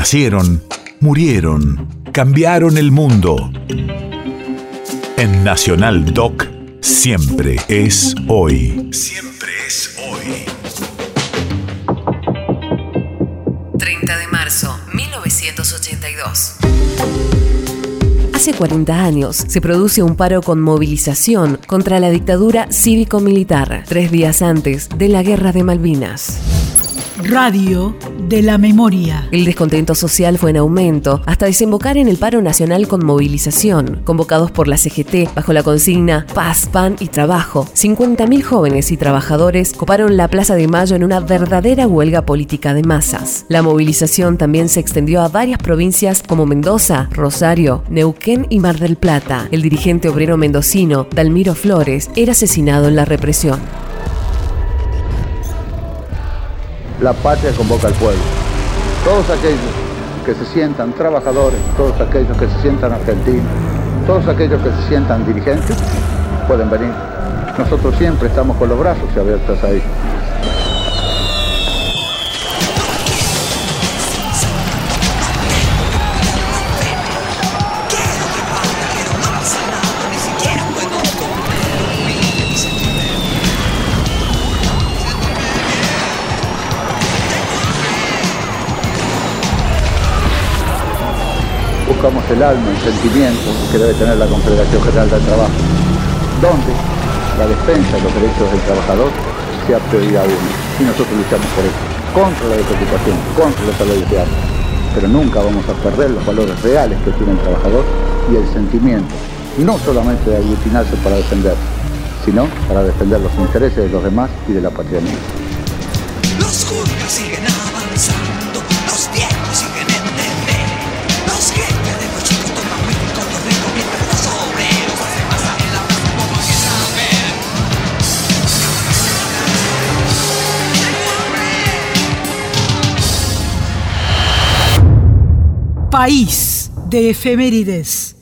Nacieron, murieron, cambiaron el mundo. En Nacional Doc, siempre es hoy. Siempre es hoy. 30 de marzo, 1982. Hace 40 años se produce un paro con movilización contra la dictadura cívico-militar, tres días antes de la Guerra de Malvinas. Radio de la Memoria. El descontento social fue en aumento hasta desembocar en el paro nacional con movilización, convocados por la CGT bajo la consigna Paz, Pan y Trabajo. 50.000 jóvenes y trabajadores coparon la Plaza de Mayo en una verdadera huelga política de masas. La movilización también se extendió a varias provincias como Mendoza, Rosario, Neuquén y Mar del Plata. El dirigente obrero mendocino, Dalmiro Flores, era asesinado en la represión. La patria convoca al pueblo. Todos aquellos que se sientan trabajadores, todos aquellos que se sientan argentinos, todos aquellos que se sientan dirigentes, pueden venir. Nosotros siempre estamos con los brazos abiertos ahí. Buscamos el alma, el sentimiento que debe tener la Confederación General del Trabajo, donde la defensa de los derechos del trabajador sea prioridad uno. Y nosotros luchamos por eso, contra la desocupación, contra los salarios de arte. Pero nunca vamos a perder los valores reales que tiene el trabajador y el sentimiento, no solamente de aglutinarse para defender, sino para defender los intereses de los demás y de la patria mía. Los país de efemérides.